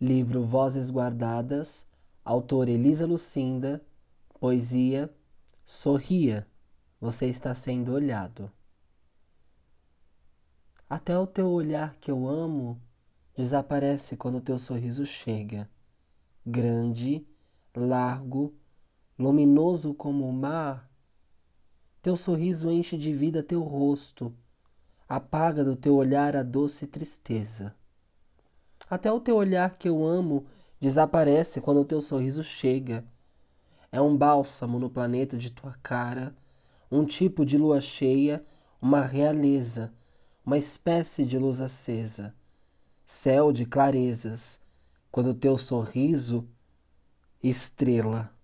Livro Vozes Guardadas, autor Elisa Lucinda, poesia Sorria, você está sendo olhado. Até o teu olhar que eu amo desaparece quando o teu sorriso chega. Grande, largo, luminoso como o mar, teu sorriso enche de vida teu rosto, apaga do teu olhar a doce tristeza. Até o teu olhar que eu amo desaparece quando o teu sorriso chega. É um bálsamo no planeta de tua cara, um tipo de lua cheia, uma realeza, uma espécie de luz acesa, céu de clarezas, quando o teu sorriso, estrela.